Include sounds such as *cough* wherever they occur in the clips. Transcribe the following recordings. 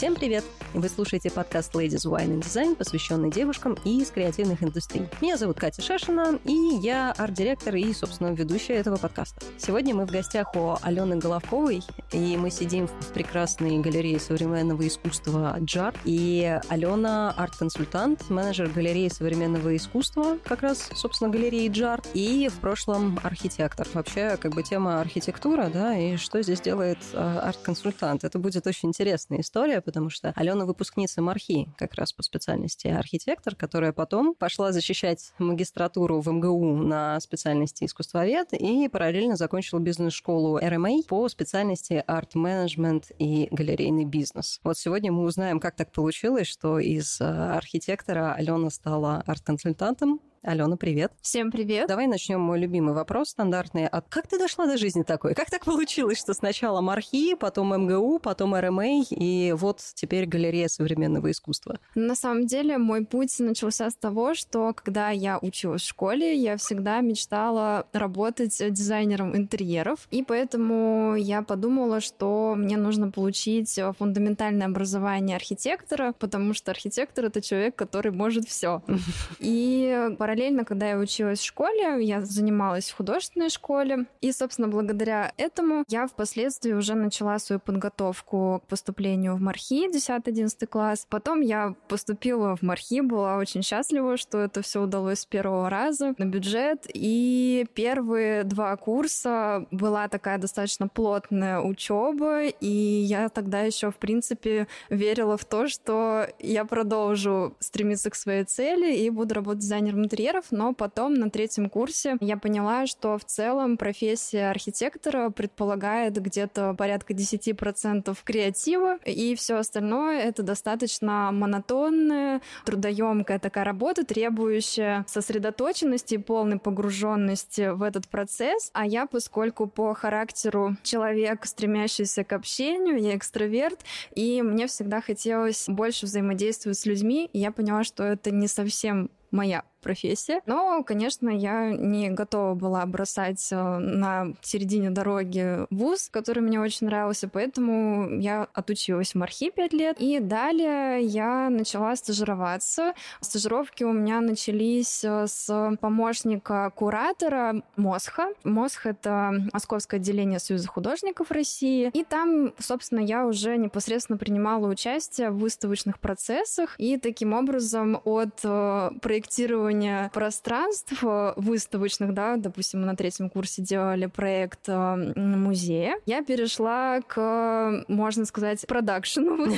Всем привет! Вы слушаете подкаст Ladies Wine and Design, посвященный девушкам из креативных индустрий. Меня зовут Катя Шашина, и я арт-директор и, собственно, ведущая этого подкаста. Сегодня мы в гостях у Алены Головковой, и мы сидим в прекрасной галерее современного искусства «Джар». И Алена – арт-консультант, менеджер галереи современного искусства, как раз, собственно, галереи «Джар», и в прошлом архитектор. Вообще, как бы тема архитектура, да, и что здесь делает а, арт-консультант. Это будет очень интересная история, потому что Алена Алена выпускница МАРХИ, как раз по специальности архитектор, которая потом пошла защищать магистратуру в МГУ на специальности искусствовед и параллельно закончила бизнес-школу РМА по специальности арт-менеджмент и галерейный бизнес. Вот сегодня мы узнаем, как так получилось, что из э, архитектора Алена стала арт-консультантом, Алена, привет. Всем привет. Давай начнем мой любимый вопрос стандартный. А как ты дошла до жизни такой? Как так получилось, что сначала Мархи, потом МГУ, потом РМА, и вот теперь галерея современного искусства? На самом деле мой путь начался с того, что когда я училась в школе, я всегда мечтала работать дизайнером интерьеров, и поэтому я подумала, что мне нужно получить фундаментальное образование архитектора, потому что архитектор — это человек, который может все. *laughs* И параллельно, когда я училась в школе, я занималась в художественной школе. И, собственно, благодаря этому я впоследствии уже начала свою подготовку к поступлению в Мархи, 10-11 класс. Потом я поступила в Мархи, была очень счастлива, что это все удалось с первого раза на бюджет. И первые два курса была такая достаточно плотная учеба, и я тогда еще, в принципе, верила в то, что я продолжу стремиться к своей цели и буду работать дизайнером интерьера интерьеров, но потом на третьем курсе я поняла, что в целом профессия архитектора предполагает где-то порядка 10% креатива, и все остальное это достаточно монотонная, трудоемкая такая работа, требующая сосредоточенности и полной погруженности в этот процесс. А я, поскольку по характеру человек, стремящийся к общению, я экстраверт, и мне всегда хотелось больше взаимодействовать с людьми, и я поняла, что это не совсем моя профессия. Но, конечно, я не готова была бросать э, на середине дороги вуз, который мне очень нравился, поэтому я отучилась в Мархи пять лет. И далее я начала стажироваться. Стажировки у меня начались э, с помощника куратора Мосха. Мосх — это Московское отделение Союза художников России. И там, собственно, я уже непосредственно принимала участие в выставочных процессах. И таким образом от э, проектирования пространств э, выставочных, да, допустим, мы на третьем курсе делали проект э, музея, я перешла к, можно сказать, продакшену. *laughs*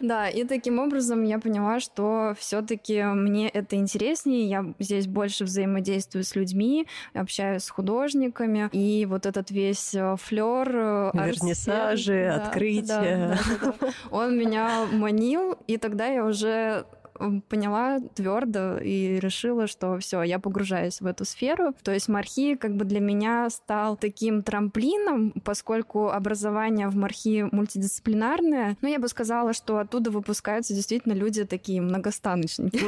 Да, и таким образом я поняла, что все-таки мне это интереснее, я здесь больше взаимодействую с людьми, общаюсь с художниками, и вот этот весь э, флер, вернисажи, открытия, он меня манил, и тогда я уже поняла твердо и решила, что все, я погружаюсь в эту сферу. То есть Мархи как бы для меня стал таким трамплином, поскольку образование в Мархи мультидисциплинарное. Но я бы сказала, что оттуда выпускаются действительно люди такие многостаночники.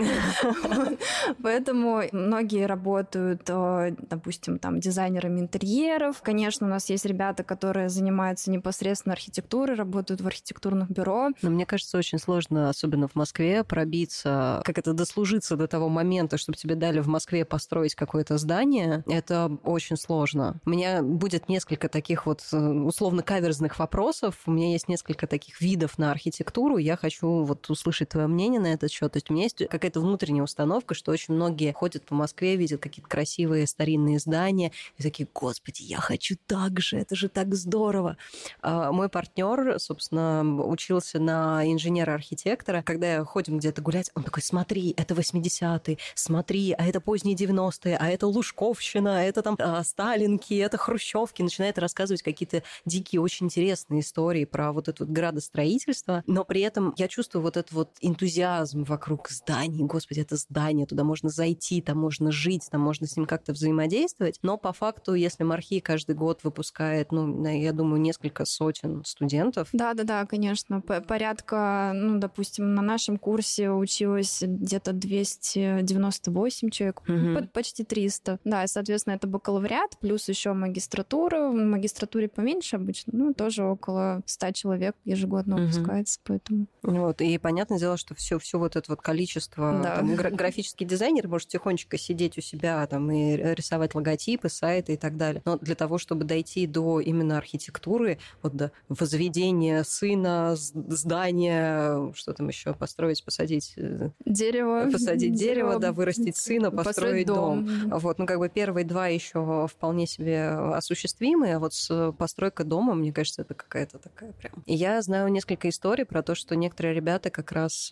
*laughs* Поэтому многие работают, э, допустим, там дизайнерами интерьеров. Конечно, у нас есть ребята, которые занимаются непосредственно архитектурой, работают в архитектурных бюро. Но мне кажется, очень сложно, особенно в Москве, пробиться добиться, как это дослужиться до того момента, чтобы тебе дали в Москве построить какое-то здание, это очень сложно. У меня будет несколько таких вот э, условно каверзных вопросов. У меня есть несколько таких видов на архитектуру. Я хочу вот услышать твое мнение на этот счет. То есть у меня есть какая-то внутренняя установка, что очень многие ходят по Москве, видят какие-то красивые старинные здания и такие, господи, я хочу так же, это же так здорово. А мой партнер, собственно, учился на инженера-архитектора. Когда ходим где-то гулять, он такой, смотри, это 80-е, смотри, а это поздние 90-е, а это Лужковщина, а это там а, Сталинки, это Хрущевки. Начинает рассказывать какие-то дикие, очень интересные истории про вот это вот градостроительство. Но при этом я чувствую вот этот вот энтузиазм вокруг зданий. Господи, это здание, туда можно зайти, там можно жить, там можно с ним как-то взаимодействовать. Но по факту, если Мархи каждый год выпускает, ну, я думаю, несколько сотен студентов. Да-да-да, конечно. Порядка, ну, допустим, на нашем курсе учились училось где-то 298 человек, угу. почти 300. Да, и, соответственно, это бакалавриат, плюс еще магистратура. В магистратуре поменьше обычно, ну, тоже около 100 человек ежегодно выпускается, угу. поэтому... Вот, и понятное дело, что все, все вот это вот количество, да. там, *laughs* графический дизайнер может тихонечко сидеть у себя там и рисовать логотипы, сайты и так далее. Но для того, чтобы дойти до именно архитектуры, вот до возведения сына, здания, что там еще построить, посадить... Э, дерево. Посадить дерево, дерево да, вырастить сына, построить, построить дом. дом. Вот, ну как бы первые два еще вполне себе осуществимые, а вот с постройкой дома, мне кажется, это какая-то такая прям... И я знаю несколько историй про то, что некоторые ребята как раз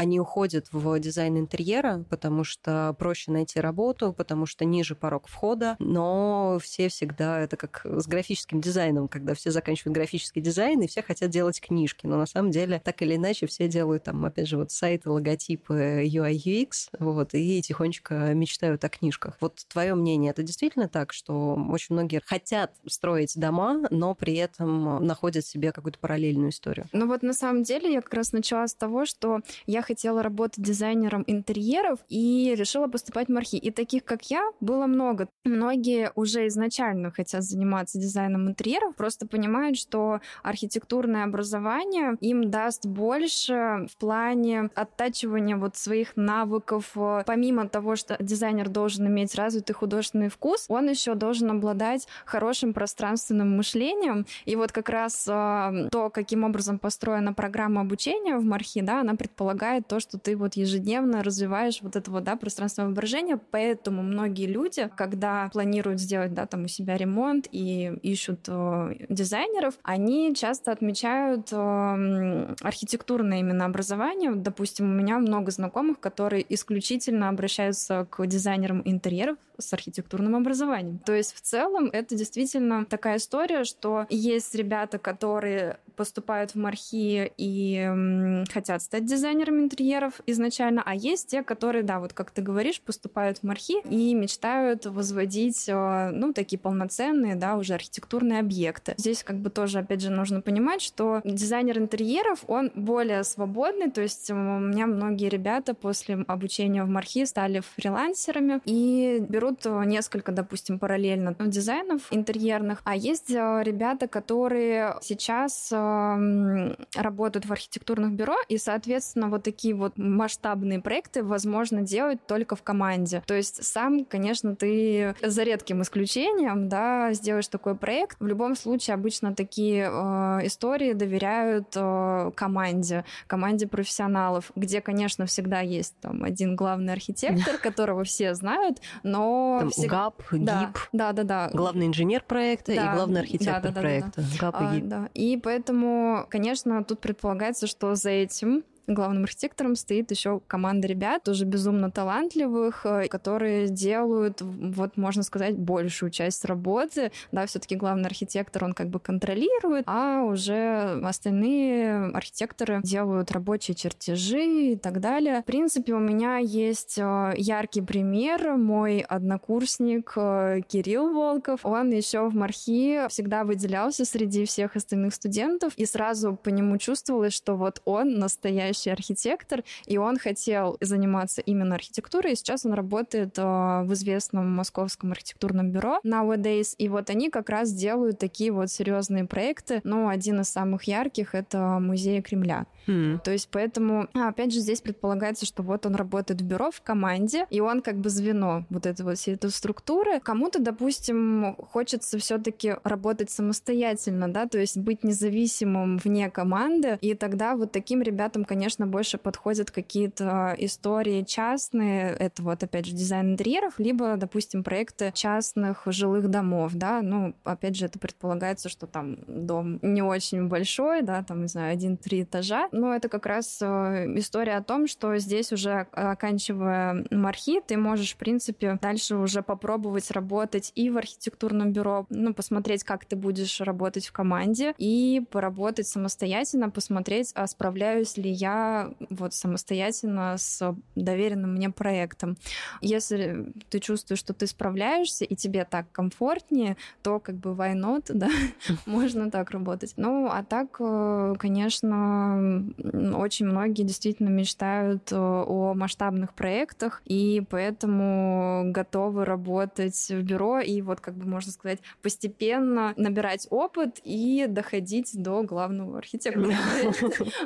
они уходят в дизайн интерьера, потому что проще найти работу, потому что ниже порог входа, но все всегда, это как с графическим дизайном, когда все заканчивают графический дизайн, и все хотят делать книжки, но на самом деле так или иначе все делают там, опять же, вот сайты, логотипы UI UX, вот, и тихонечко мечтают о книжках. Вот твое мнение, это действительно так, что очень многие хотят строить дома, но при этом находят себе какую-то параллельную историю? Ну вот на самом деле я как раз начала с того, что я хотела работать дизайнером интерьеров и решила поступать в Мархи. И таких, как я, было много. Многие уже изначально хотят заниматься дизайном интерьеров, просто понимают, что архитектурное образование им даст больше в плане оттачивания вот своих навыков. Помимо того, что дизайнер должен иметь развитый художественный вкус, он еще должен обладать хорошим пространственным мышлением. И вот как раз э, то, каким образом построена программа обучения в Мархи, да, она предполагает помогает то, что ты вот ежедневно развиваешь вот это вот, да, пространственное воображение, поэтому многие люди, когда планируют сделать, да, там у себя ремонт и ищут э, дизайнеров, они часто отмечают э, архитектурное именно образование. Допустим, у меня много знакомых, которые исключительно обращаются к дизайнерам интерьеров с архитектурным образованием. То есть в целом это действительно такая история, что есть ребята, которые поступают в мархи и хотят стать дизайнерами интерьеров изначально, а есть те, которые, да, вот как ты говоришь, поступают в мархи и мечтают возводить, э, ну, такие полноценные, да, уже архитектурные объекты. Здесь как бы тоже, опять же, нужно понимать, что дизайнер интерьеров, он более свободный, то есть у меня многие ребята после обучения в МАРХИ стали фрилансерами и берут несколько, допустим, параллельно дизайнов интерьерных, а есть э, ребята, которые сейчас э, работают в архитектурных бюро, и, соответственно, вот такие такие вот масштабные проекты возможно делать только в команде. То есть сам, конечно, ты за редким исключением, да, сделаешь такой проект. В любом случае, обычно такие э, истории доверяют э, команде, команде профессионалов, где, конечно, всегда есть там один главный архитектор, *laughs* которого все знают, но... Там всег... ГАП, ГИП. Да, да, да, да. Главный инженер проекта да, и главный архитектор да, да, да, проекта. Да, да. ГАП и а, ГИП. А, да. И поэтому, конечно, тут предполагается, что за этим главным архитектором стоит еще команда ребят, тоже безумно талантливых, э, которые делают, вот можно сказать, большую часть работы. Да, все-таки главный архитектор, он как бы контролирует, а уже остальные архитекторы делают рабочие чертежи и так далее. В принципе, у меня есть э, яркий пример. Мой однокурсник э, Кирилл Волков, он еще в Мархи всегда выделялся среди всех остальных студентов, и сразу по нему чувствовалось, что вот он настоящий настоящий архитектор, и он хотел заниматься именно архитектурой, и сейчас он работает э, в известном московском архитектурном бюро Nowadays, и вот они как раз делают такие вот серьезные проекты, но один из самых ярких — это музей Кремля. Mm. То есть поэтому, а, опять же, здесь предполагается, что вот он работает в бюро, в команде, и он как бы звено вот этой вот всей этой структуры. Кому-то, допустим, хочется все таки работать самостоятельно, да, то есть быть независимым вне команды, и тогда вот таким ребятам, конечно, больше подходят какие-то истории частные, это вот, опять же, дизайн интерьеров, либо, допустим, проекты частных жилых домов, да, ну, опять же, это предполагается, что там дом не очень большой, да, там, не знаю, один-три этажа, но это как раз э, история о том, что здесь уже оканчивая мархи, ты можешь, в принципе, дальше уже попробовать работать и в архитектурном бюро, ну, посмотреть, как ты будешь работать в команде, и поработать самостоятельно, посмотреть, а справляюсь ли я я вот самостоятельно с доверенным мне проектом. Если ты чувствуешь, что ты справляешься и тебе так комфортнее, то как бы why not, да, *laughs* можно так работать. Ну, а так, э, конечно, очень многие действительно мечтают э, о масштабных проектах, и поэтому готовы работать в бюро и вот, как бы можно сказать, постепенно набирать опыт и доходить до главного архитектора. *laughs*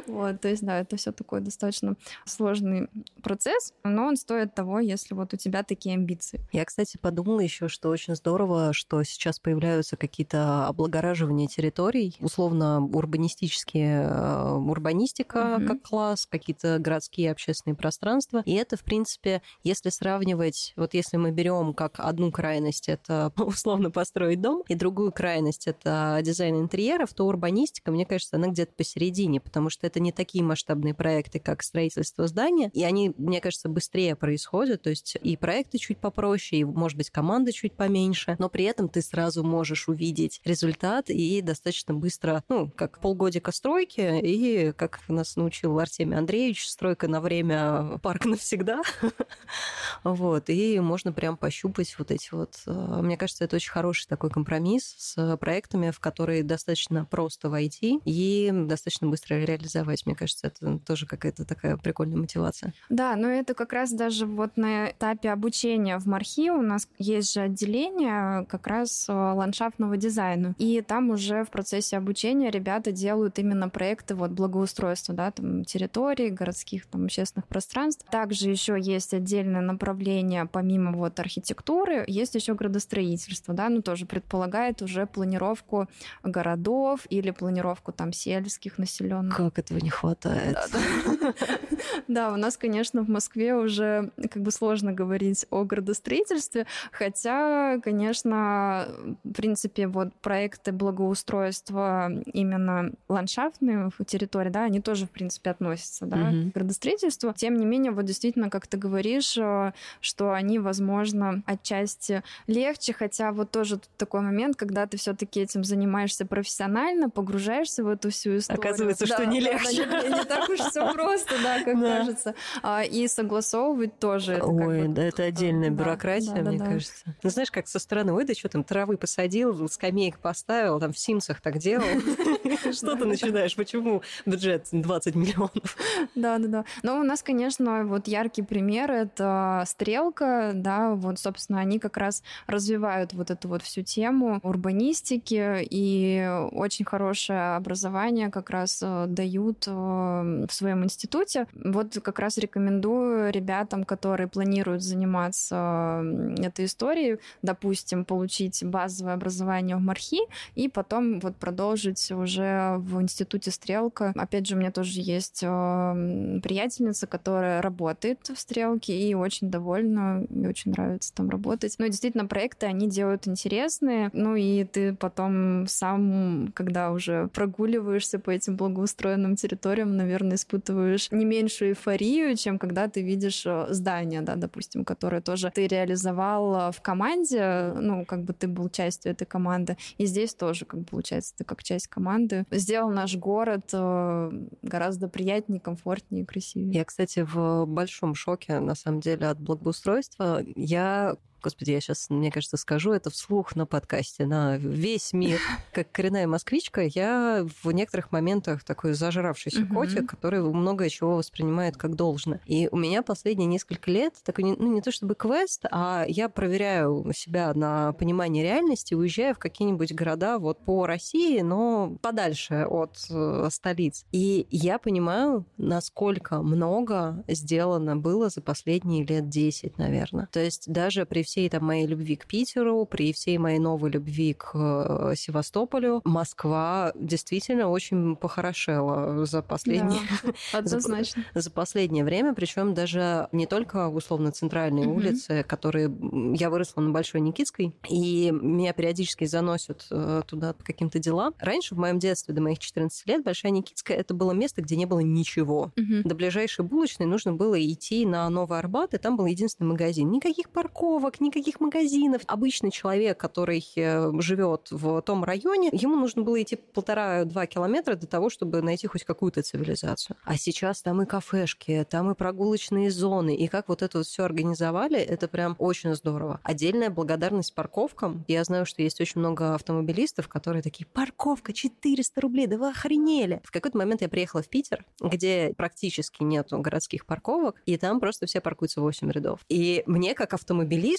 Вот, то есть, да, это все такой достаточно сложный процесс, но он стоит того, если вот у тебя такие амбиции. Я, кстати, подумала еще, что очень здорово, что сейчас появляются какие-то облагораживания территорий, условно урбанистические, э, урбанистика угу. как класс, какие-то городские общественные пространства. И это, в принципе, если сравнивать, вот если мы берем как одну крайность, это *laughs* условно построить дом, и другую крайность, это дизайн интерьеров, то урбанистика, мне кажется, она где-то посередине, потому что это не такие масштабные проекты, как строительство здания, и они, мне кажется, быстрее происходят, то есть и проекты чуть попроще, и, может быть, команды чуть поменьше, но при этом ты сразу можешь увидеть результат и достаточно быстро, ну, как полгодика стройки, и, как нас научил Артемий Андреевич, стройка на время, парк навсегда. *laughs* Вот, и можно прям пощупать вот эти вот... Э, мне кажется, это очень хороший такой компромисс с проектами, в которые достаточно просто войти и достаточно быстро реализовать. Мне кажется, это тоже какая-то такая прикольная мотивация. Да, но это как раз даже вот на этапе обучения в Мархи у нас есть же отделение как раз э, ландшафтного дизайна. И там уже в процессе обучения ребята делают именно проекты вот благоустройства, да, там территорий, городских там общественных пространств. Также еще есть отдельное направление, помимо вот архитектуры, есть еще градостроительство, да, ну тоже предполагает уже планировку городов или планировку там сельских населенных. Как этого не хватает. *laughs* Да, у нас, конечно, в Москве уже как бы сложно говорить о градостроительстве, хотя, конечно, в принципе, вот проекты благоустройства именно ландшафтные в территории, да, они тоже, в принципе, относятся, да, к градостроительству. Тем не менее, вот действительно, как ты говоришь, э, что они, возможно, отчасти легче, хотя вот тоже тут такой момент, когда ты все-таки этим занимаешься профессионально, погружаешься в эту всю историю. Оказывается, да, что не легче. Да, не, не так уж все *laughs* просто, да, как кажется. А, и согласовывать тоже. Это ой, да, это отдельная да, бюрократия, мне кажется. Ну, знаешь, как со стороны, ой, да что там, травы посадил, скамеек поставил, там в Симсах так делал. *laughs* *laughs* Что ты начинаешь? Почему бюджет 20 миллионов? Да, да, да. Но у нас, конечно, вот яркий пример — это Стрелка, да, вот, собственно, они как раз развивают вот эту вот всю тему урбанистики, и очень хорошее образование как раз э, дают э, в своем институте. Вот как раз рекомендую ребятам, которые планируют заниматься этой историей, допустим, получить базовое образование в Мархи и потом вот продолжить уже в институте Стрелка. Опять же, у меня тоже есть э, приятельница, которая работает в Стрелке и очень довольна, мне очень нравится там работать. Ну, действительно, проекты они делают интересные, ну и ты потом сам, когда уже прогуливаешься по этим благоустроенным территориям, наверное, испытываешь не меньшую эйфорию, чем когда ты видишь э, здание, да, допустим, которое тоже ты реализовал в команде, ну, как бы ты был частью этой команды, и здесь тоже, как получается, ты как часть команды сделал наш город э, гораздо приятнее, комфортнее красивее. Я, кстати, в большом шоке, на самом деле, от благоустройства. Я Господи, я сейчас, мне кажется, скажу это вслух на подкасте, на весь мир. *laughs* Как коренная москвичка, я в некоторых моментах такой зажравшийся uh-huh. котик, который многое чего воспринимает как должное. И у меня последние несколько лет такой, ну, не то чтобы квест, а я проверяю себя на понимание реальности, уезжаю в какие-нибудь города вот по России, но подальше от э, столиц. И я понимаю, насколько много сделано было за последние лет 10, наверное. То есть даже при всей там моей любви к Питеру, при всей моей новой любви к э, Севастополю, Москва действительно очень похорошела за последние... Да, *laughs* однозначно. за, за последнее время, причем даже не только условно центральные улицы, которые... Я выросла на Большой Никитской, и меня периодически заносят э, туда по каким-то делам. Раньше, в моем детстве, до моих 14 лет, Большая Никитская — это было место, где не было ничего. До ближайшей булочной нужно было идти на Новый Арбат, и там был единственный магазин. Никаких парковок, парковок, никаких магазинов. Обычный человек, который э, живет в том районе, ему нужно было идти полтора-два километра для того, чтобы найти хоть какую-то цивилизацию. А сейчас там и кафешки, там и прогулочные зоны, и как вот это вот все организовали, это прям очень здорово. Отдельная благодарность парковкам. Я знаю, что есть очень много автомобилистов, которые такие, парковка 400 рублей, да вы охренели. В какой-то момент я приехала в Питер, где практически нету городских парковок, и там просто все паркуются 8 рядов. И мне, как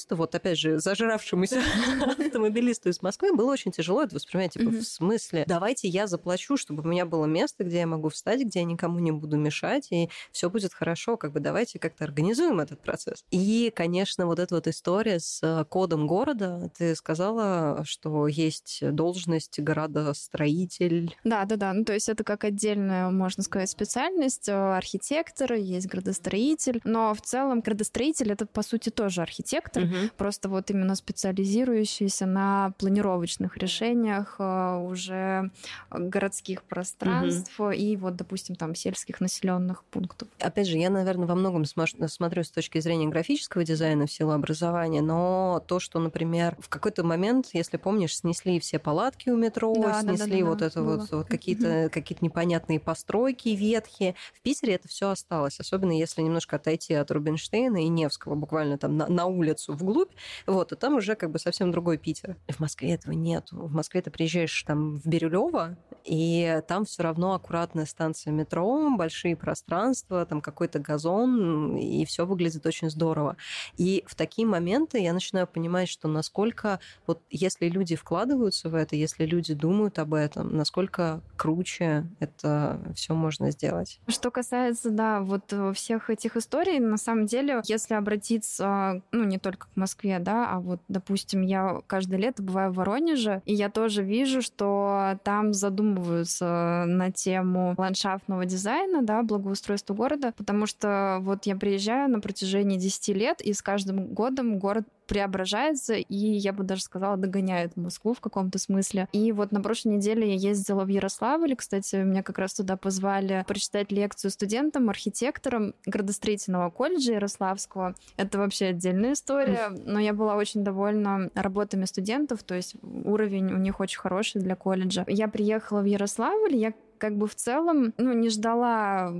автомобилисту, вот опять же, зажравшемуся *laughs* автомобилисту из Москвы, было очень тяжело это воспринимать. Типа, в смысле, давайте я заплачу, чтобы у меня было место, где я могу встать, где я никому не буду мешать, и все будет хорошо. Как бы давайте как-то организуем этот процесс. И, конечно, вот эта вот история с э, кодом города. Ты сказала, что есть должность градостроитель. Да, да, да. Ну, то есть это как отдельная, можно сказать, специальность. Э, архитектор, есть градостроитель. Но в целом градостроитель это, по сути, тоже архитектор, угу. Просто вот именно специализирующийся на планировочных решениях э, уже городских пространств угу. и вот, допустим, там сельских населенных пунктов. Опять же, я, наверное, во многом смотрю с точки зрения графического дизайна в силу образования, но то, что, например, в какой-то момент, если помнишь, снесли все палатки у метро, да, снесли да, да, вот да, это вот, вот какие-то какие-то непонятные постройки ветхие. В Питере это все осталось, особенно если немножко отойти от Рубинштейна и Невского, буквально там на, на улицу вглубь, вот, и там уже как бы совсем другой Питер. В Москве этого нет. В Москве ты приезжаешь там в Бирюлево, и там все равно аккуратная станция метро, большие пространства, там какой-то газон, и все выглядит очень здорово. И в такие моменты я начинаю понимать, что насколько вот если люди вкладываются в это, если люди думают об этом, насколько круче это все можно сделать. Что касается, да, вот э, всех этих историй, на самом деле, если обратиться, ну, не только Москве, да, а вот, допустим, я каждое лето бываю в Воронеже, и я тоже вижу, что там задумываются на тему ландшафтного дизайна, да, благоустройства города, потому что вот я приезжаю на протяжении 10 лет, и с каждым годом город преображается, и я бы даже сказала, догоняет Москву в каком-то смысле. И вот на прошлой неделе я ездила в Ярославль, кстати, меня как раз туда позвали прочитать лекцию студентам, архитекторам градостроительного колледжа Ярославского. Это вообще отдельная история, но я была очень довольна работами студентов, то есть уровень у них очень хороший для колледжа. Я приехала в Ярославль, я как бы в целом, ну, не ждала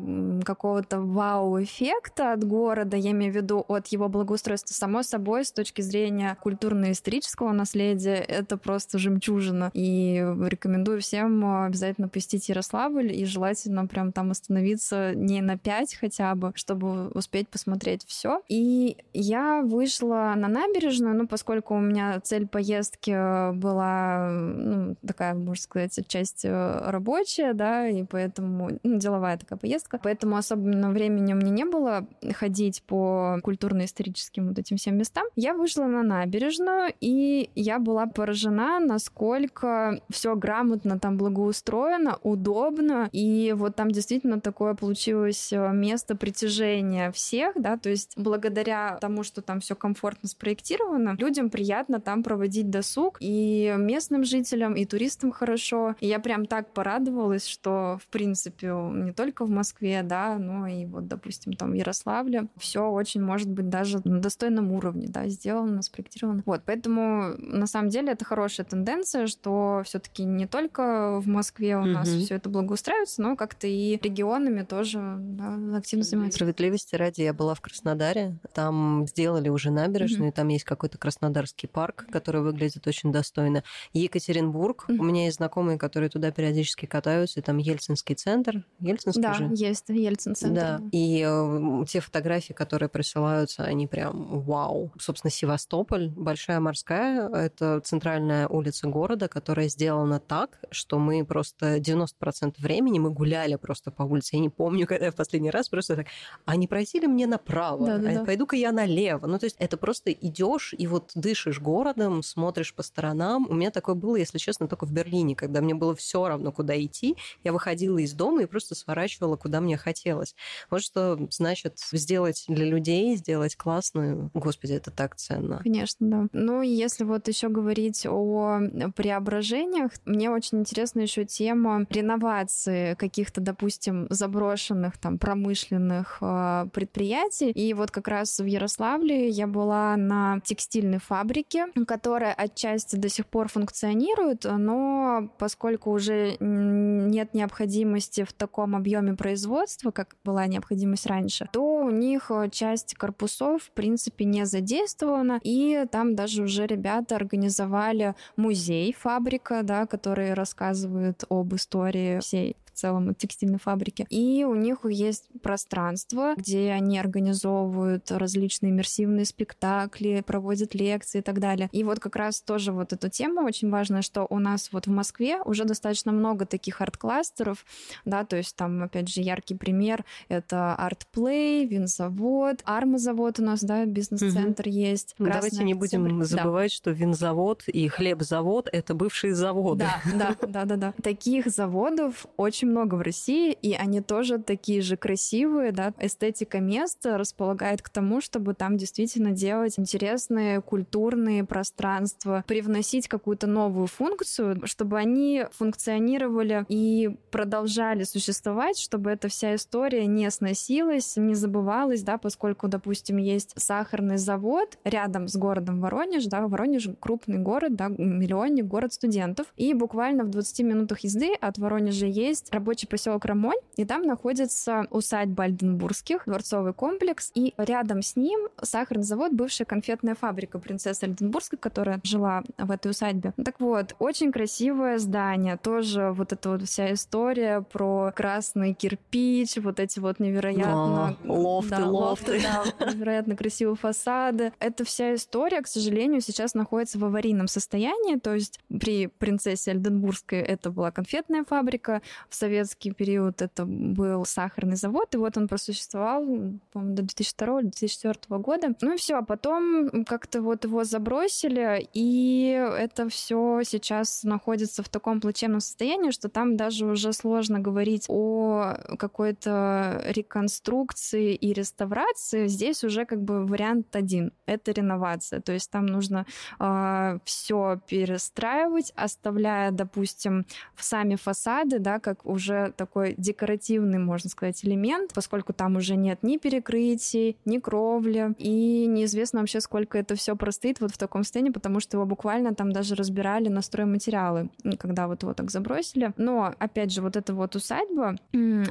какого-то вау-эффекта от города, я имею в виду от его благоустройства. Само собой, с точки зрения культурно-исторического наследия, это просто жемчужина. И рекомендую всем обязательно посетить Ярославль и желательно прям там остановиться не на пять хотя бы, чтобы успеть посмотреть все. И я вышла на набережную, ну, поскольку у меня цель поездки была, ну, такая, можно сказать, часть э, рабочая, да, да, и поэтому ну, деловая такая поездка. Поэтому особенно времени у меня не было ходить по культурно-историческим вот этим всем местам. Я вышла на набережную, и я была поражена, насколько все грамотно там благоустроено, удобно, и вот там действительно такое получилось э, место притяжения всех, да, то есть благодаря тому, что там все комфортно спроектировано, людям приятно там проводить досуг, и местным жителям, и туристам хорошо. И я прям так порадовалась, что, в принципе, не только в Москве, да, но и вот, допустим, там в Ярославле все очень может быть даже на достойном уровне, да, сделано, спроектировано. Вот, поэтому на самом деле это хорошая тенденция, что все-таки не только в Москве у угу. нас все это благоустраивается, но как-то и регионами тоже да, активно занимаются. Справедливости ради, я была в Краснодаре, там сделали уже набережную, угу. там есть какой-то Краснодарский парк, который выглядит очень достойно. Екатеринбург, угу. у меня есть знакомые, которые туда периодически катаются, там Ельцинский центр. Ельцинский да, же? есть Ельцин-центр. Да, и э, те фотографии, которые присылаются, они прям вау. Собственно, Севастополь, Большая морская, это центральная улица города, которая сделана так, что мы просто 90% времени мы гуляли просто по улице. Я не помню, когда я в последний раз просто так, а не пройти ли мне направо? Да, да, а пойду-ка я налево? Ну, то есть это просто идешь и вот дышишь городом, смотришь по сторонам. У меня такое было, если честно, только в Берлине, когда мне было все равно, куда идти, я выходила из дома и просто сворачивала, куда мне хотелось. Вот что значит сделать для людей, сделать классную. Господи, это так ценно. Конечно, да. Ну, если вот еще говорить о преображениях, мне очень интересна еще тема реновации каких-то, допустим, заброшенных там промышленных э, предприятий. И вот как раз в Ярославле я была на текстильной фабрике, которая отчасти до сих пор функционирует, но поскольку уже нет необходимости в таком объеме производства, как была необходимость раньше, то у них э, часть корпусов, в принципе, не задействована, и там даже уже ребята организовали музей, фабрика, да, который рассказывает об истории всей целом текстильной фабрики. И у них есть пространство, где они организовывают различные иммерсивные спектакли, проводят лекции и так далее. И вот как раз тоже вот эта тема очень важная, что у нас вот в Москве уже достаточно много таких арт-кластеров, да, то есть там, опять же, яркий пример — это арт-плей, винзавод, армозавод у нас, да, бизнес-центр угу. есть. Ну, давайте не будем забывать, да. что винзавод и хлебзавод — это бывшие заводы. Да, да, да, да, да. *laughs* Таких заводов очень очень много в России, и они тоже такие же красивые, да. Эстетика места располагает к тому, чтобы там действительно делать интересные культурные пространства, привносить какую-то новую функцию, чтобы они функционировали и продолжали существовать, чтобы эта вся история не сносилась, не забывалась, да, поскольку, допустим, есть сахарный завод рядом с городом Воронеж, да, Воронеж крупный город, да, миллионник, город студентов, и буквально в 20 минутах езды от Воронежа есть рабочий поселок Рамонь, и там находится усадьба Альденбургских, дворцовый комплекс, и рядом с ним сахарный завод, бывшая конфетная фабрика принцессы Альденбургской, которая жила в этой усадьбе. Так вот, очень красивое здание, тоже вот эта вот вся история про красный кирпич, вот эти вот невероятно... Но, лофты, да, лофты. лофты да, невероятно красивые фасады. Эта вся история, к сожалению, сейчас находится в аварийном состоянии, то есть при принцессе Альденбургской это была конфетная фабрика, в советский период это был сахарный завод, и вот он просуществовал, по-моему, до 2002-2004 года. Ну и все, а потом как-то вот его забросили, и это все сейчас находится в таком плачевном состоянии, что там даже уже сложно говорить о какой-то реконструкции и реставрации. Здесь уже как бы вариант один — это реновация. То есть там нужно э, а, все перестраивать, оставляя, допустим, сами фасады, да, как уже такой декоративный, можно сказать, элемент, поскольку там уже нет ни перекрытий, ни кровли, и неизвестно вообще, сколько это все простоит вот в таком состоянии, потому что его буквально там даже разбирали на стройматериалы, когда вот его так забросили. Но, опять же, вот эта вот усадьба,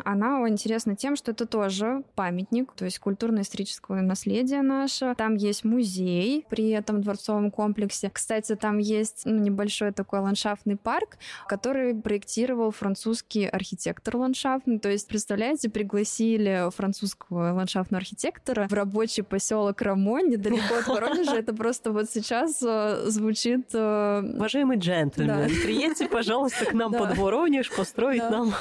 она интересна тем, что это тоже памятник, то есть культурно-историческое наследие наше. Там есть музей при этом дворцовом комплексе. Кстати, там есть ну, небольшой такой ландшафтный парк, который проектировал французский архитектор ландшафтный. То есть, представляете, пригласили французского ландшафтного архитектора в рабочий поселок Рамон, недалеко от Воронежа. Это просто вот сейчас э, звучит... Э, Уважаемый джентльмен, приедьте, пожалуйста, к нам под Воронеж построить нам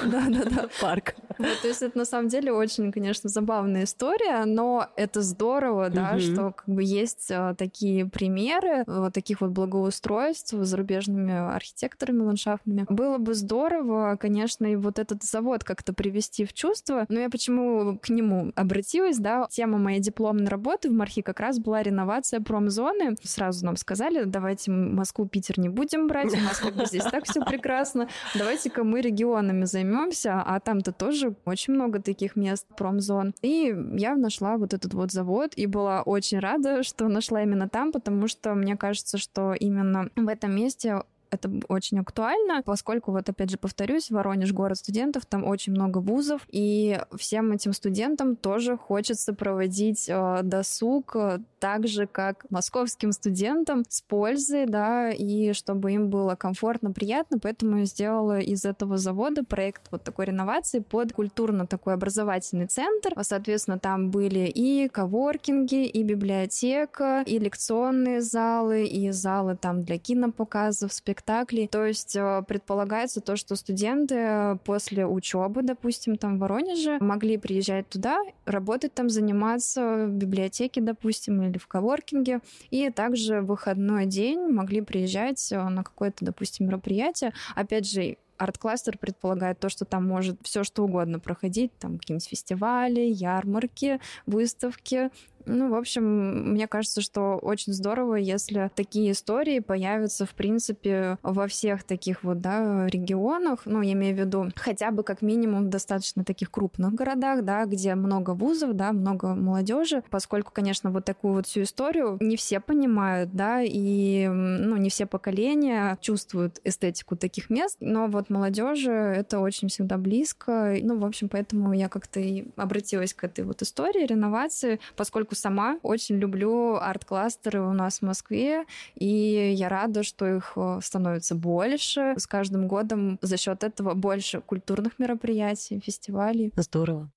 парк. То есть это на самом деле очень, конечно, забавная история, но это здорово, да, что как бы есть э, такие примеры вот таких вот благоустройств зарубежными архитекторами ландшафтными. Было бы здорово, конечно, и вот этот завод как-то привести в чувство. Но я почему к нему обратилась, да, тема моей дипломной работы в Мархи как раз была реновация промзоны. Сразу нам сказали, давайте Москву, Питер не будем брать, у нас здесь так все прекрасно, давайте-ка мы регионами займемся, а там-то тоже очень много таких мест промзон. И я нашла вот этот вот завод и была очень рада, что нашла именно там, потому что мне кажется, что именно в этом месте это очень актуально, поскольку, вот опять же повторюсь, Воронеж город студентов, там очень много вузов, и всем этим студентам тоже хочется проводить э, досуг э, так же, как московским студентам с пользой, да, и чтобы им было комфортно, приятно, поэтому я сделала из этого завода проект вот такой реновации под культурно такой образовательный центр. Соответственно, там были и коворкинги, и библиотека, и лекционные залы, и залы там для кинопоказов, спектаклей. То есть э, предполагается то, что студенты после учебы, допустим, там в Воронеже, могли приезжать туда, работать там, заниматься в библиотеке, допустим, или в коворкинге, и также в выходной день могли приезжать э, на какое-то, допустим, мероприятие. Опять же, арт-кластер предполагает то, что там может все что угодно проходить, там какие-нибудь фестивали, ярмарки, выставки, ну, в общем, мне кажется, что очень здорово, если такие истории появятся, в принципе, во всех таких вот, да, регионах, ну, я имею в виду, хотя бы как минимум в достаточно таких крупных городах, да, где много вузов, да, много молодежи, поскольку, конечно, вот такую вот всю историю не все понимают, да, и, ну, не все поколения чувствуют эстетику таких мест, но вот молодежи это очень всегда близко, ну, в общем, поэтому я как-то и обратилась к этой вот истории реновации, поскольку поскольку сама очень люблю арт-кластеры у нас в Москве, и я рада, что их э, становится больше. С каждым годом за счет этого больше культурных мероприятий, фестивалей. Здорово.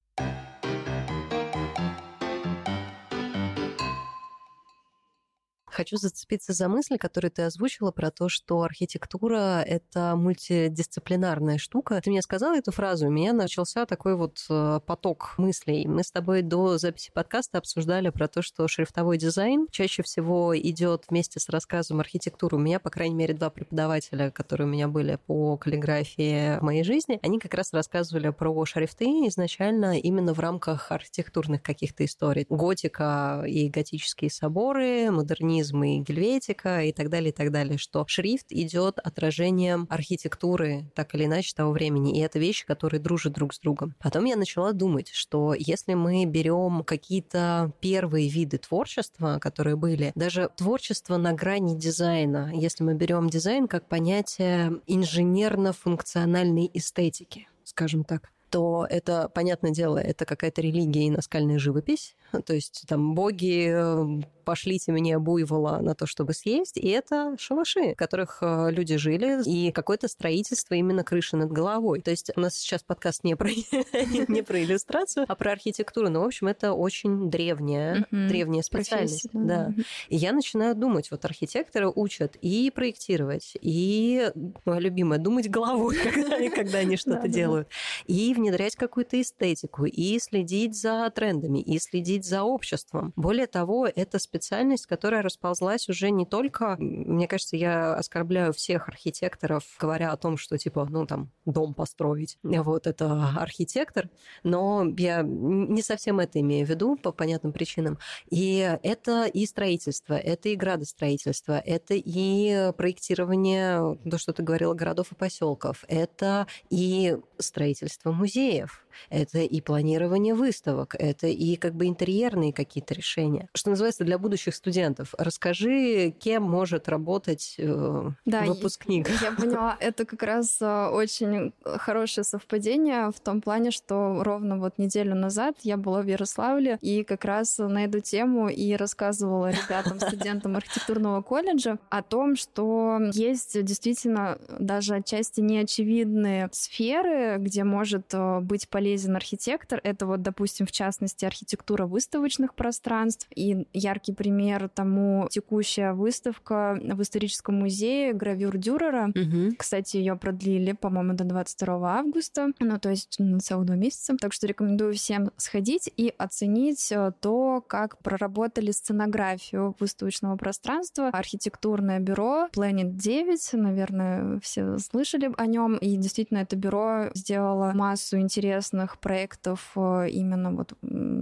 Хочу зацепиться за мысль, которую ты озвучила про то, что архитектура — это мультидисциплинарная штука. Ты мне сказала эту фразу, у меня начался такой вот э, поток мыслей. Мы с тобой до записи подкаста обсуждали про то, что шрифтовой дизайн чаще всего идет вместе с рассказом архитектуры. У меня, по крайней мере, два преподавателя, которые у меня были по каллиграфии в моей жизни, они как раз рассказывали про шрифты изначально именно в рамках архитектурных каких-то историй. Готика и готические соборы, модернизм и гельветика и так далее, и так далее, что шрифт идет отражением архитектуры так или иначе того времени, и это вещи, которые дружат друг с другом. Потом я начала думать, что если мы берем какие-то первые виды творчества, которые были, даже творчество на грани дизайна, если мы берем дизайн как понятие инженерно-функциональной эстетики, скажем так, то это, понятное дело, это какая-то религия и наскальная живопись. *laughs* То есть там боги пошлите мне буйвола на то, чтобы съесть, и это шалаши, в которых э, люди жили, и какое-то строительство именно крыши над головой. То есть у нас сейчас подкаст не про, *laughs* не про иллюстрацию, а про архитектуру. Но, в общем, это очень древняя, древняя специальность. Да. И я начинаю думать, вот архитекторы учат и проектировать, и, моя любимая, думать головой, *laughs* когда, когда они что-то делают, и внедрять какую-то эстетику, и следить за трендами, и следить за обществом. Более того, это специальность специальность, которая расползлась уже не только... Мне кажется, я оскорбляю всех архитекторов, говоря о том, что, типа, ну, там, дом построить, вот, это архитектор, но я не совсем это имею в виду по понятным причинам. И это и строительство, это и градостроительство, это и проектирование, то, что ты говорила, городов и поселков, это и строительство музеев, это и планирование выставок, это и как бы интерьерные какие-то решения. Что называется, для будущих студентов. Расскажи, кем может работать э, да, выпускник. Я, я поняла, это как раз э, очень хорошее совпадение в том плане, что ровно вот неделю назад я была в Ярославле и как раз на эту тему и рассказывала ребятам, *laughs* студентам архитектурного колледжа о том, что есть действительно даже отчасти неочевидные сферы, где может э, быть полезен архитектор. Это вот, допустим, в частности, архитектура выставочных пространств. И яркий пример тому текущая выставка в историческом музее гравюр Дюрера. Угу. Кстати, ее продлили, по-моему, до 22 августа. Ну, то есть на целых два месяца. Так что рекомендую всем сходить и оценить э, то, как проработали сценографию выставочного пространства. Архитектурное бюро Planet 9, наверное, все слышали о нем. И действительно, это бюро сделало массу интересных интересных проектов э, именно вот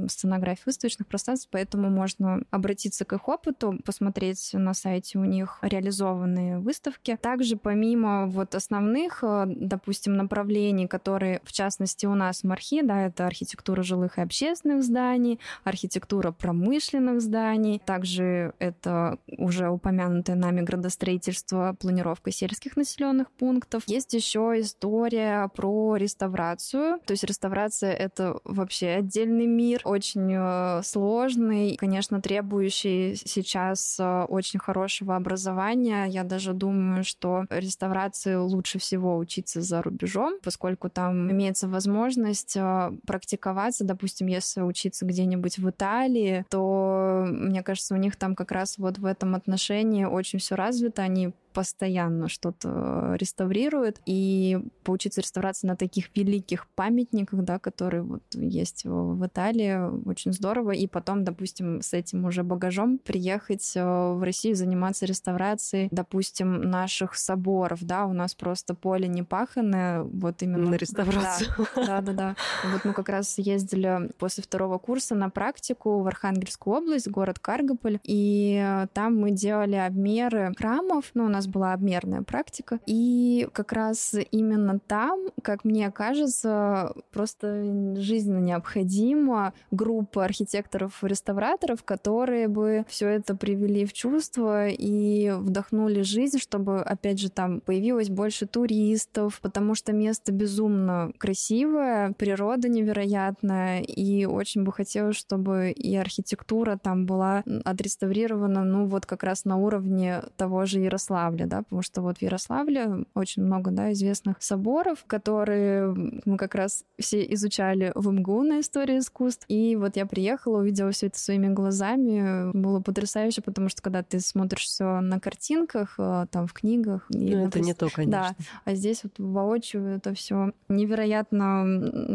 сценографии выставочных пространств, поэтому можно обратиться к их опыту, посмотреть на сайте у них реализованные выставки. Также помимо вот основных, э, допустим, направлений, которые, в частности, у нас в Мархи, да, это архитектура жилых и общественных зданий, архитектура промышленных зданий, также это уже упомянутое нами градостроительство, планировка сельских населенных пунктов. Есть еще история про реставрацию, то есть реставрация реставрация — это вообще отдельный мир, очень э, сложный, конечно, требующий сейчас э, очень хорошего образования. Я даже думаю, что реставрации лучше всего учиться за рубежом, поскольку там имеется возможность э, практиковаться. Допустим, если учиться где-нибудь в Италии, то, мне кажется, у них там как раз вот в этом отношении очень все развито. Они постоянно что-то реставрирует. И поучиться реставрации на таких великих памятниках, да, которые вот есть в Италии, очень здорово. И потом, допустим, с этим уже багажом приехать э, в Россию, заниматься реставрацией, допустим, наших соборов, да, у нас просто поле не паханное, вот именно... На реставрацию. Да, да, да. Вот мы как раз ездили после второго курса на практику в Архангельскую область, город Каргополь, и там мы делали обмеры храмов, ну, у нас была обмерная практика, и как раз именно там, как мне кажется, просто жизненно необходима группа архитекторов-реставраторов, которые бы все это привели в чувство и вдохнули жизнь, чтобы, опять же, там появилось больше туристов, потому что место безумно красивое, природа невероятная, и очень бы хотелось, чтобы и архитектура там была отреставрирована, ну, вот как раз на уровне того же Ярославля, да, потому что вот в Ярославле очень много, да, известных соборов, которые мы как раз все изучали в МГУ на истории искусств, и вот я приехала, увидела все это своими глазами, было потрясающе, потому что когда ты смотришь все на картинках, э, там в книгах, ну, это не то, конечно. Да, а здесь вот воочию это все невероятно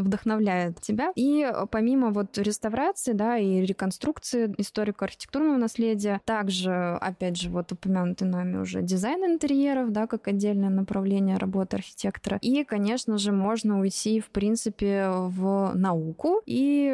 вдохновляет тебя. И помимо вот реставрации, да, и реконструкции историко-архитектурного наследия, также, опять же, вот упомянутый нами уже дизайн интерьеров, да, как отдельное направление работы архитектора. И, конечно же, можно уйти, в принципе, в науку и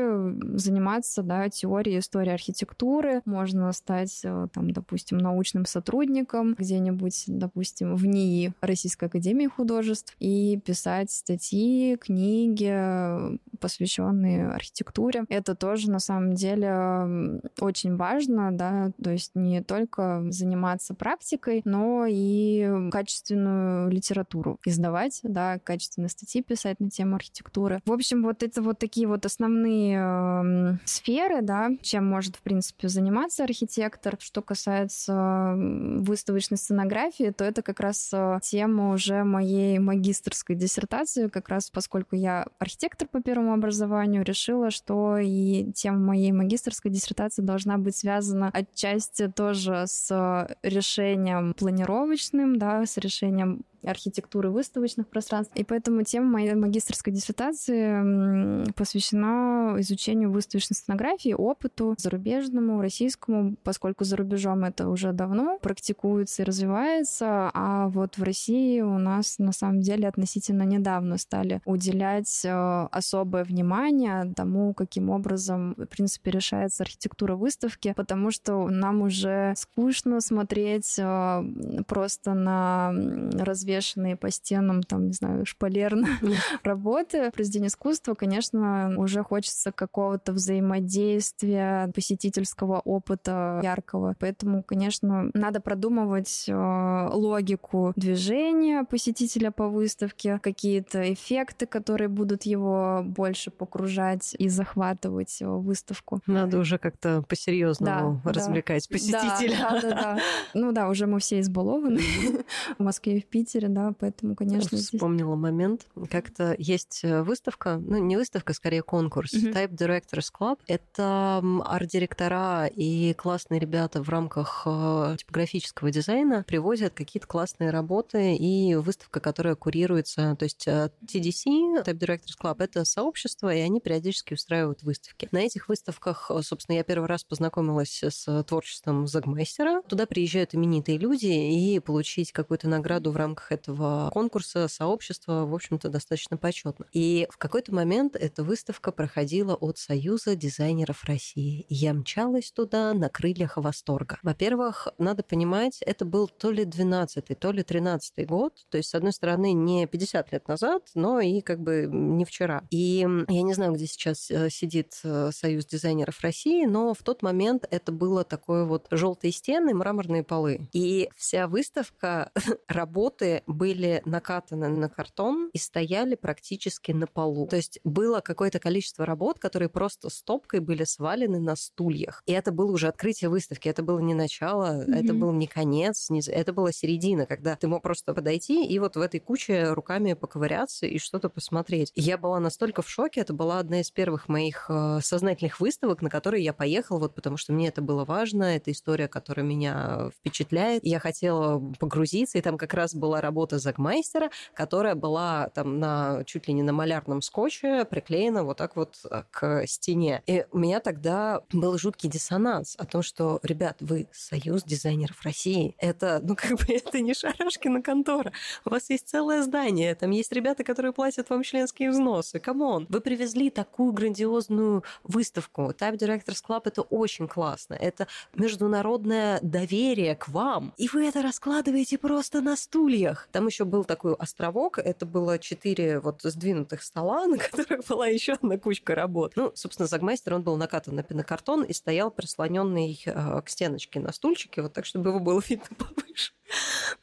заниматься, да, теорией истории архитектуры. Можно стать, э, там, допустим, научным сотрудником где-нибудь, допустим, в НИИ Российской Академии Художеств и писать статьи, книги, посвященные архитектуре. Это тоже на самом деле очень важно, да, то есть не только заниматься практикой, но и качественную литературу издавать, да, качественные статьи писать на тему архитектуры. В общем, вот это вот такие вот основные сферы, да, чем может, в принципе, заниматься архитектор. Что касается выставочной сценографии, то это как раз э, тема уже моей магистрской диссертации, как раз поскольку я архитектор по первому образованию, решила, что и тема моей магистрской диссертации должна быть связана отчасти тоже с решением планировочным, да, с решением архитектуры выставочных пространств. И поэтому тема моей магистрской диссертации посвящена изучению выставочной сценографии, опыту зарубежному, российскому, поскольку за рубежом это уже давно практикуется и развивается, а вот в России у нас на самом деле относительно недавно стали уделять э, особое внимание тому, каким образом, в принципе, решается архитектура выставки, потому что нам уже скучно смотреть э, просто на разве развешенные по стенам, там, не знаю, шпалерно *laughs* работы. Произведение искусства, конечно, уже хочется какого-то взаимодействия, посетительского опыта яркого. Поэтому, конечно, надо продумывать э, логику движения посетителя по выставке, какие-то эффекты, которые будут его больше погружать и захватывать выставку. Надо уже как-то по-серьезному да, развлекать да. посетителя. Да, да, да. *laughs* Ну да, уже мы все избалованы *laughs* в Москве и в Питере Питере, да, поэтому, конечно... Вспомнила здесь... момент. Как-то есть э, выставка, ну, не выставка, скорее конкурс, mm-hmm. Type Directors Club. Это арт-директора и классные ребята в рамках э, типографического дизайна привозят какие-то классные работы и выставка, которая курируется, то есть TDC, Type Directors Club, это сообщество, и они периодически устраивают выставки. На этих выставках, собственно, я первый раз познакомилась с творчеством Загмейстера. Туда приезжают именитые люди, и получить какую-то награду в рамках этого конкурса, сообщества, в общем-то, достаточно почетно. И в какой-то момент эта выставка проходила от Союза дизайнеров России. Я мчалась туда на крыльях восторга. Во-первых, надо понимать, это был то ли 12-й, то ли 13-й год, то есть, с одной стороны, не 50 лет назад, но и как бы не вчера. И я не знаю, где сейчас э, сидит э, Союз дизайнеров России, но в тот момент это было такое вот желтые стены, мраморные полы. И вся выставка *laughs* работы которые были накатаны на картон и стояли практически на полу. То есть было какое-то количество работ, которые просто стопкой были свалены на стульях. И это было уже открытие выставки. Это было не начало, mm-hmm. это был не конец, не... это была середина, когда ты мог просто подойти и вот в этой куче руками поковыряться и что-то посмотреть. я была настолько в шоке. Это была одна из первых моих э, сознательных выставок, на которые я поехала, вот потому что мне это было важно. Это история, которая меня впечатляет. Я хотела погрузиться, и там как раз была работа Загмайстера, которая была там на чуть ли не на малярном скотче приклеена вот так вот э, к стене. И у меня тогда был жуткий диссонанс о том, что, ребят, вы союз дизайнеров России. Это, ну, как бы, *laughs* это не Шарашкина контора. У вас есть целое здание, там есть ребята, которые платят вам членские взносы. Come on, вы привезли такую грандиозную выставку. Type Directors Club — это очень классно. Это международное доверие к вам. И вы это раскладываете просто на стульях. Там еще был такой островок. Это было четыре вот сдвинутых стола, *laughs* на которых была еще одна кучка работ. Ну, собственно, Загмайстер, он был накатан на пенокартон и стоял прислоненный э, к стеночке на стульчике, вот так, чтобы его было *laughs* видно повыше.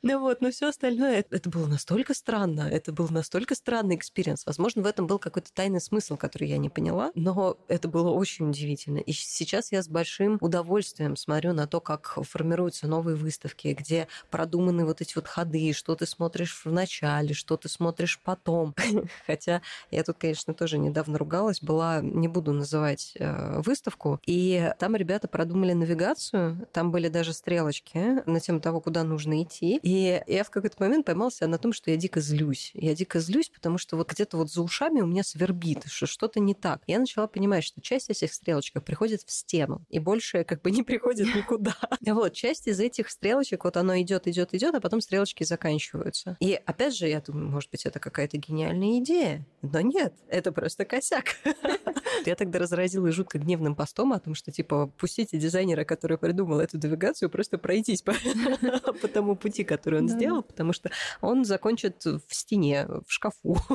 Ну вот, но все остальное, это было настолько странно, это был настолько странный experience. Возможно, в этом был какой-то тайный смысл, который я не поняла, но это было очень удивительно. И сейчас я с большим удовольствием смотрю на то, как формируются новые выставки, где продуманы вот эти вот ходы, что ты смотришь в начале, что ты смотришь потом. *laughs* Хотя я тут, конечно, тоже недавно ругалась, была, не буду называть э, выставку, и там ребята продумали навигацию, там были даже стрелочки на тему того, куда нужно нужно идти. И я в какой-то момент поймалась на том, что я дико злюсь. Я дико злюсь, потому что вот где-то вот за ушами у меня свербит, что что-то не так. Я начала понимать, что часть этих стрелочек приходит в стену, и больше как бы не приходит никуда. *laughs* Вот, часть из этих стрелочек, вот оно идет, идет, идет, а потом стрелочки заканчиваются. И опять же, я думаю, может быть, это какая-то гениальная идея. Но нет, это просто косяк. *laughs* Я тогда разразилась жутко гневным постом о том, что, типа, пустите дизайнера, который придумал эту навигацию, просто пройтись по, *laughs* по тому пути, который он да. сделал, потому что он закончит в стене, в шкафу. *laughs*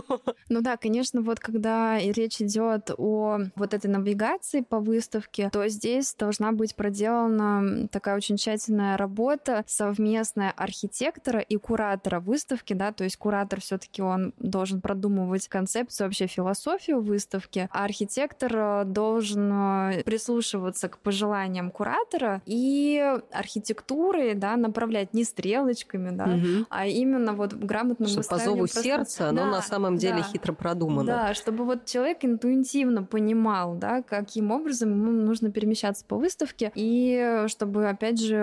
Ну да, конечно, вот когда речь идет о вот этой навигации по выставке, то здесь должна быть проделана такая очень тщательная работа совместная архитектора и куратора выставки, да, то есть куратор все-таки он должен продумывать концепцию, вообще философию выставки, а архитектор э, должен э, прислушиваться к пожеланиям куратора и архитектуры, да, направлять не стрелочками, да, угу. а именно вот грамотно Что по зову сердца, но на самом деле да. хитро продумано. Да, чтобы вот человек интуитивно понимал, да, каким образом ему нужно перемещаться по выставке, и чтобы, опять же,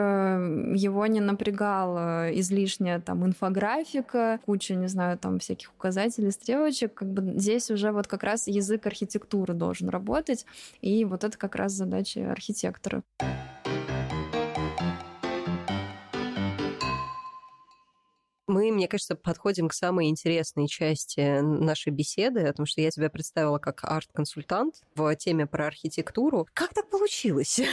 его не напрягала излишняя там инфографика, куча, не знаю, там всяких указателей, стрелочек, как бы здесь уже вот как раз язык архитектуры должен работать, и вот это как раз задача архитектора. Мне кажется, подходим к самой интересной части нашей беседы, о том, что я тебя представила как арт-консультант в теме про архитектуру. Как так получилось? *laughs*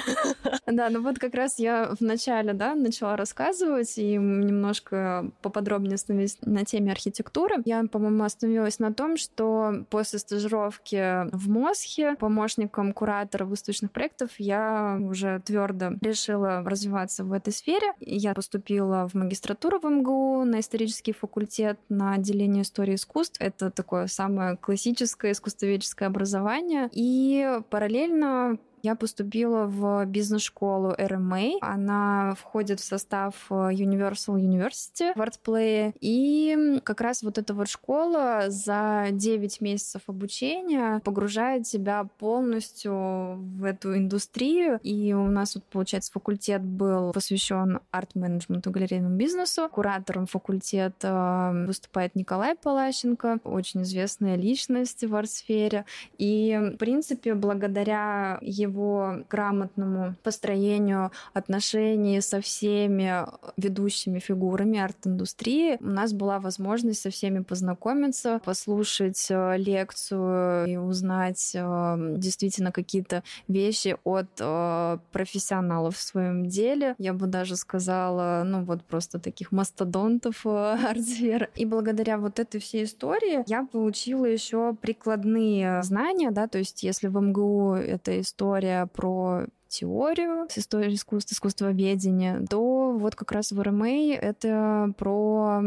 Да, ну вот как раз я вначале, да, начала рассказывать и немножко поподробнее остановилась на теме архитектуры. Я, по-моему, остановилась на том, что после стажировки в Мосхе помощником куратора выставочных проектов я уже твердо решила развиваться в этой сфере. Я поступила в магистратуру в МГУ на исторический факультет на отделение истории искусств. Это такое самое классическое искусствоведческое образование. И параллельно я поступила в бизнес-школу RMA. Она входит в состав э, Universal University в артплее. И как раз вот эта вот школа за 9 месяцев обучения погружает тебя полностью в эту индустрию. И у нас вот, получается, факультет был посвящен арт-менеджменту, галерейному бизнесу. Куратором факультета выступает Николай Палащенко, очень известная личность в арт-сфере. И, в принципе, благодаря его его грамотному построению отношений со всеми ведущими фигурами арт-индустрии у нас была возможность со всеми познакомиться, послушать э, лекцию и узнать э, действительно какие-то вещи от э, профессионалов в своем деле. Я бы даже сказала, ну вот просто таких мастодонтов *laughs* арт-сферы. И благодаря вот этой всей истории я получила еще прикладные знания, да, то есть если в МГУ эта история история про теорию с историей искусства, искусствоведения, еще вот как раз в РМА это про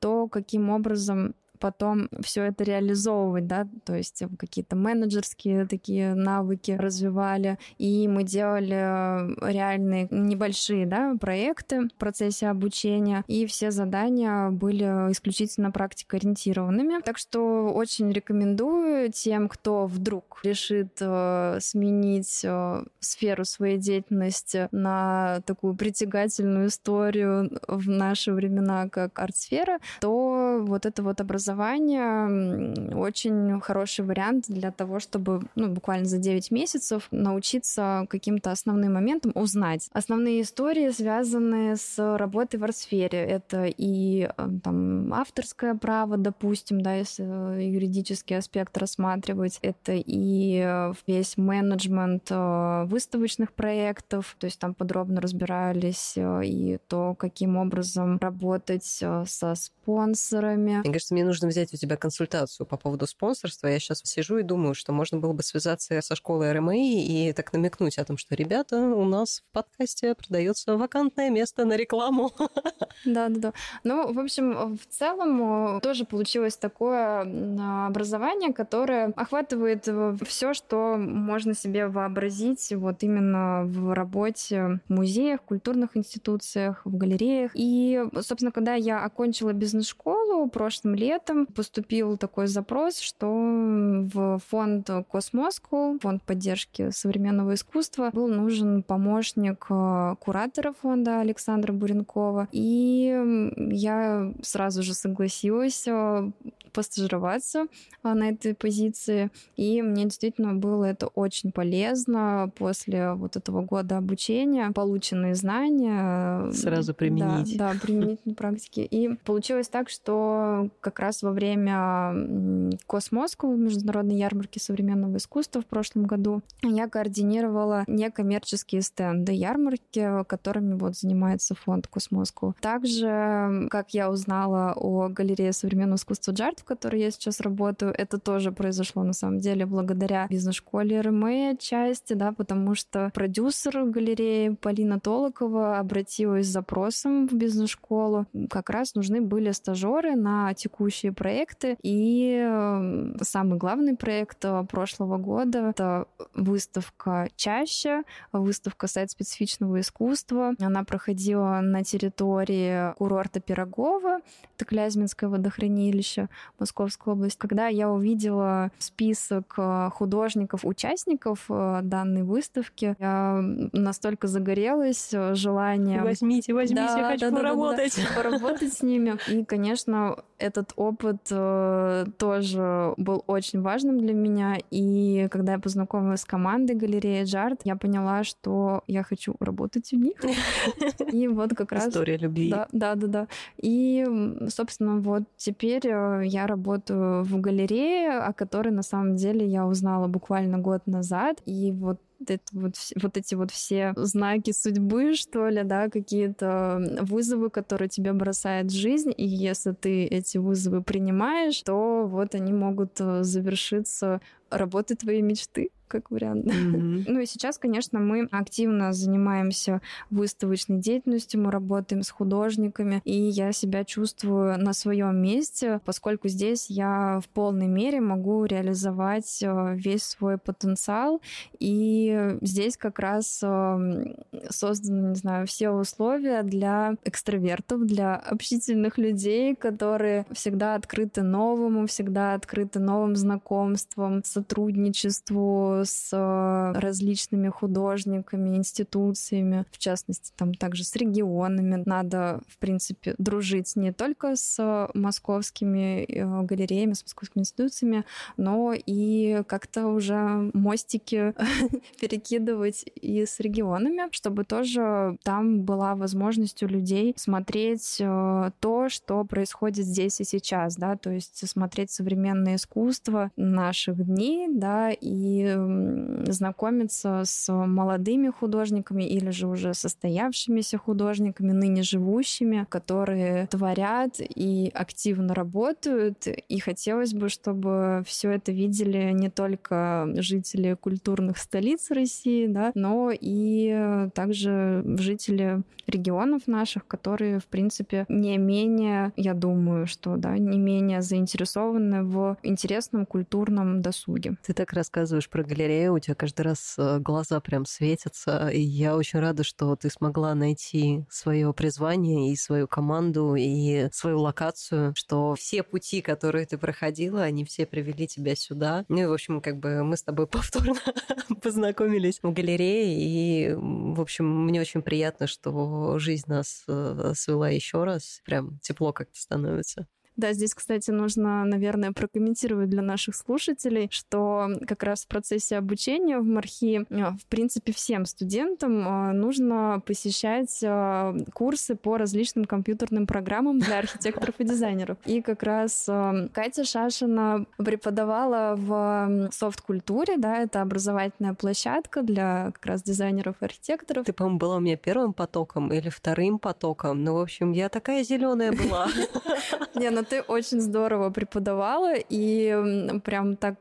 то, каким образом потом все это реализовывать, да, то есть какие-то менеджерские такие навыки развивали, и мы делали реальные небольшие, да, проекты в процессе обучения, и все задания были исключительно практикоориентированными. Так что очень рекомендую тем, кто вдруг решит э, сменить э, сферу своей деятельности на такую притягательную историю в наши времена, как арт-сфера, то вот это вот образование образование очень хороший вариант для того, чтобы ну, буквально за 9 месяцев научиться каким-то основным моментам узнать. Основные истории, связанные с работой в арт-сфере. Это и э, там, авторское право, допустим, да, если э, юридический аспект рассматривать. Это и э, весь менеджмент выставочных проектов, то есть там подробно разбирались и то, каким образом работать со спонсорами. Мне кажется, мне нужно нужно взять у тебя консультацию по поводу спонсорства. Я сейчас сижу и думаю, что можно было бы связаться со школой РМА и так намекнуть о том, что, ребята, у нас в подкасте продается вакантное место на рекламу. Да, да, да. Ну, в общем, в целом э, тоже получилось такое образование, которое охватывает э, все, что можно себе вообразить вот именно в работе в музеях, культурных институциях, в галереях. И, собственно, когда я окончила бизнес-школу прошлым летом, летом поступил такой запрос, что в фонд Космоску, фонд поддержки современного искусства, был нужен помощник э, куратора фонда Александра Буренкова. И я сразу же согласилась э, постажироваться а, на этой позиции. И мне действительно было это очень полезно после вот этого года обучения, полученные знания. Сразу применить. Да, да применить на практике. И получилось так, что как раз во время Cosmoscow, международной ярмарки современного искусства в прошлом году, я координировала некоммерческие стенды ярмарки, которыми вот занимается фонд Cosmoscow. Также, как я узнала о галерее современного искусства Джарт, в которой я сейчас работаю, это тоже произошло на самом деле благодаря бизнес-школе RMA отчасти, да, потому что продюсер галереи Полина Толокова обратилась с запросом в бизнес-школу. Как раз нужны были стажеры на текущие проекты. И эм, самый главный проект э, прошлого года — это выставка «Чаще», выставка сайт специфичного искусства. Она проходила на территории курорта Пирогова, это Клязьминское водохранилище. Московскую область. Когда я увидела список э, художников-участников э, данной выставки, я настолько загорелась э, желанием... Возьмите, возьмите, да, я хочу да, поработать. Да, да, да, поработать с ними. И, конечно, этот опыт тоже был очень важным для меня. И когда я познакомилась с командой галереи Джарт, я поняла, что я хочу работать у них. *laughs* И вот как раз... История любви. Да, да. да. И, собственно, вот теперь я работаю в галерее, о которой на самом деле я узнала буквально год назад. И вот это вот, вот эти вот все знаки судьбы, что ли, да, какие-то вызовы, которые тебе бросает жизнь, и если ты эти вызовы принимаешь, то вот они могут э, завершиться работой твоей мечты как вариант. Mm-hmm. *laughs* ну и сейчас, конечно, мы активно занимаемся выставочной деятельностью, мы работаем с художниками, и я себя чувствую на своем месте, поскольку здесь я в полной мере могу реализовать э, весь свой потенциал, и здесь как раз эм, созданы, не знаю, все условия для экстравертов, для общительных людей, которые всегда открыты новому, всегда открыты новым знакомствам, сотрудничеству, с э, различными художниками, институциями, в частности, там также с регионами. Надо, в принципе, дружить не только с московскими э, галереями, с московскими институциями, но и как-то уже мостики *laughs* перекидывать и с регионами, чтобы тоже там была возможность у людей смотреть э, то, что происходит здесь и сейчас, да, то есть смотреть современное искусство наших дней, да, и знакомиться с молодыми художниками или же уже состоявшимися художниками, ныне живущими, которые творят и активно работают. И хотелось бы, чтобы все это видели не только жители культурных столиц России, да, но и также жители регионов наших, которые, в принципе, не менее, я думаю, что, да, не менее заинтересованы в интересном культурном досуге. Ты так рассказываешь про галерею, у тебя каждый раз э, глаза прям светятся, и я очень рада, что ты смогла найти свое призвание и свою команду, и свою локацию, что все пути, которые ты проходила, они все привели тебя сюда. Ну и, в общем, как бы мы с тобой *laughs* повторно познакомились в галерее, и, в общем, мне очень приятно, что жизнь нас э, свела еще раз. Прям тепло как-то становится. Да, здесь, кстати, нужно, наверное, прокомментировать для наших слушателей, что как раз в процессе обучения в Мархи, э, в принципе, всем студентам э, нужно посещать э, курсы по различным компьютерным программам для архитекторов и дизайнеров. И как раз Катя Шашина преподавала в софт-культуре, да, это образовательная площадка для как раз дизайнеров и архитекторов. Ты, по-моему, была у меня первым потоком или вторым потоком. Ну, в общем, я такая зеленая была. Не, ну ты очень здорово преподавала и прям так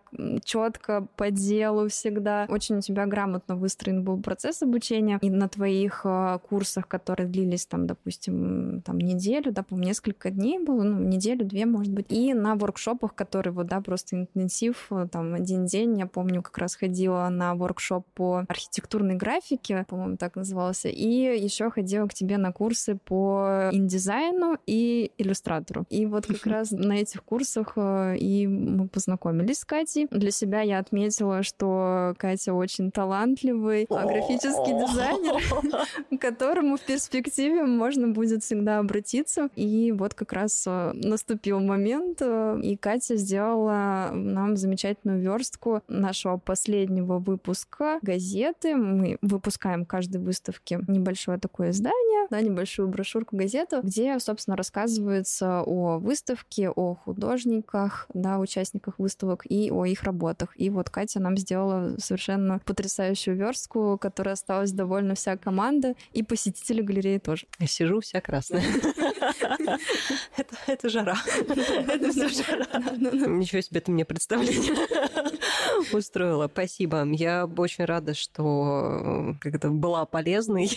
четко по делу всегда. Очень у тебя грамотно выстроен был процесс обучения. И на твоих а, курсах, которые длились там, допустим, там неделю, да, по несколько дней было, ну, неделю-две, может быть. И на воркшопах, которые вот, да, просто интенсив, э, там, один день, я помню, как раз ходила на воркшоп по архитектурной графике, по-моему, так назывался, и еще ходила к тебе на курсы по индизайну и иллюстратору. И вот как раз на этих курсах э, и мы познакомились с Катей. Для себя я отметила, что Катя очень талантливый графический дизайнер, *laughs* к которому в перспективе можно будет всегда обратиться. И вот как раз э, наступил момент, э, и Катя сделала нам замечательную верстку нашего последнего выпуска газеты. Мы выпускаем каждой выставке небольшое такое издание, да, небольшую брошюрку газету, где, собственно, рассказывается о выставке, выставки, о художниках, да, участниках выставок и о их работах. И вот Катя нам сделала совершенно потрясающую верстку, которая осталась довольна вся команда и посетители галереи тоже. Я сижу вся красная. *laughs* Это жара. *laughs* Это все жара. Ничего себе ты мне представление *laughs* устроила. Спасибо. Я очень рада, что как это была полезной.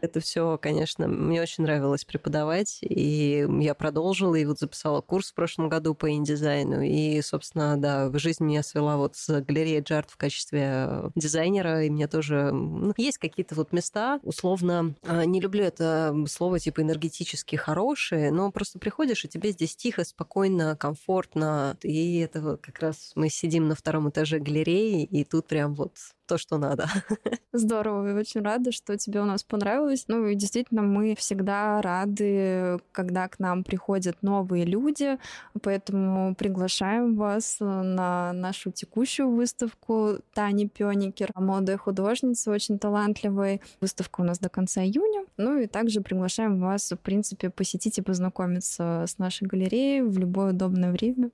Это все, конечно, мне очень нравилось преподавать, и я продолжила, и вот записала курс в прошлом году по индизайну, и, собственно, да, жизнь меня свела вот с галереей Джарт в качестве дизайнера, и мне тоже ну, есть какие-то вот места, условно, а, не люблю это слово типа энергетически хорошие, но просто приходишь, и тебе здесь тихо, спокойно, комфортно, и это как раз мы сидим на втором этаже галереи, и тут прям вот то, что надо. *laughs* Здорово, и очень рада, что тебе у нас понравилось. Ну и действительно, мы всегда рады, когда к нам приходят новые люди, поэтому приглашаем вас на нашу текущую выставку Тани Пёникер, молодая художница, очень талантливая. Выставка у нас до конца июня. Ну и также приглашаем вас, в принципе, посетить и познакомиться с нашей галереей в любое удобное время.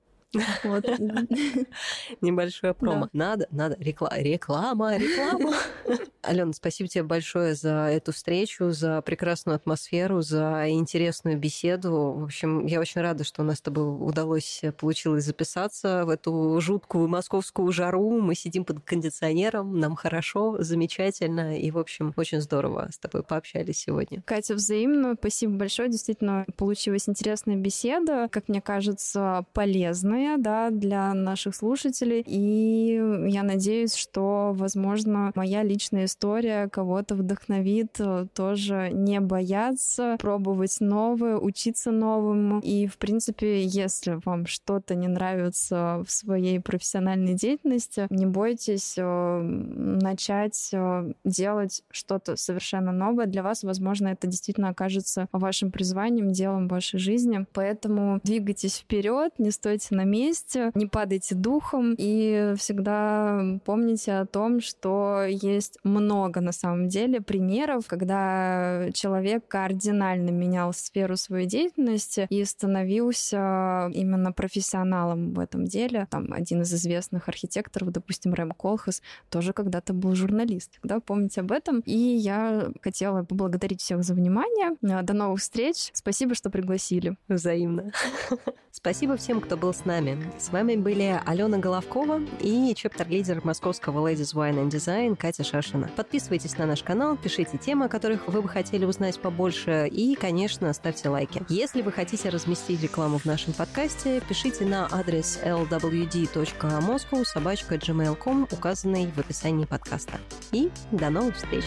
Вот. *laughs* Небольшое промо. Надо, надо. Реклама, реклама, реклама. *laughs* Алена, спасибо тебе большое за эту встречу, за прекрасную атмосферу, за интересную беседу. В общем, я очень рада, что у нас с тобой удалось, э, получилось записаться в эту жуткую московскую жару. Мы сидим под кондиционером, нам хорошо, замечательно. И, в общем, очень здорово с тобой пообщались сегодня. Катя, взаимно. Спасибо большое. Действительно, получилась интересная беседа, как мне кажется, полезная да, для наших слушателей. И я надеюсь, что, возможно, моя личная история история кого-то вдохновит э, тоже не бояться, пробовать новое, учиться новому. И, в принципе, если вам что-то не нравится в своей профессиональной деятельности, не бойтесь э, начать э, делать что-то совершенно новое. Для вас, возможно, это действительно окажется вашим призванием, делом вашей жизни. Поэтому двигайтесь вперед, не стойте на месте, не падайте духом и всегда помните о том, что есть много на самом деле примеров, когда человек кардинально менял сферу своей деятельности и становился именно профессионалом в этом деле. Там один из известных архитекторов, допустим, Рэм Колхас, тоже когда-то был журналист. Да, помните об этом. И я хотела поблагодарить всех за внимание. До новых встреч. Спасибо, что пригласили. Взаимно. *laughs* Спасибо всем, кто был с нами. С вами были Алена Головкова и чептер-лидер московского Ladies Wine and Design Катя Шашина. Подписывайтесь на наш канал, пишите темы, о которых вы бы хотели узнать побольше, и, конечно, ставьте лайки. Если вы хотите разместить рекламу в нашем подкасте, пишите на адрес lwd.moscow собачка указанный в описании подкаста. И до новых встреч!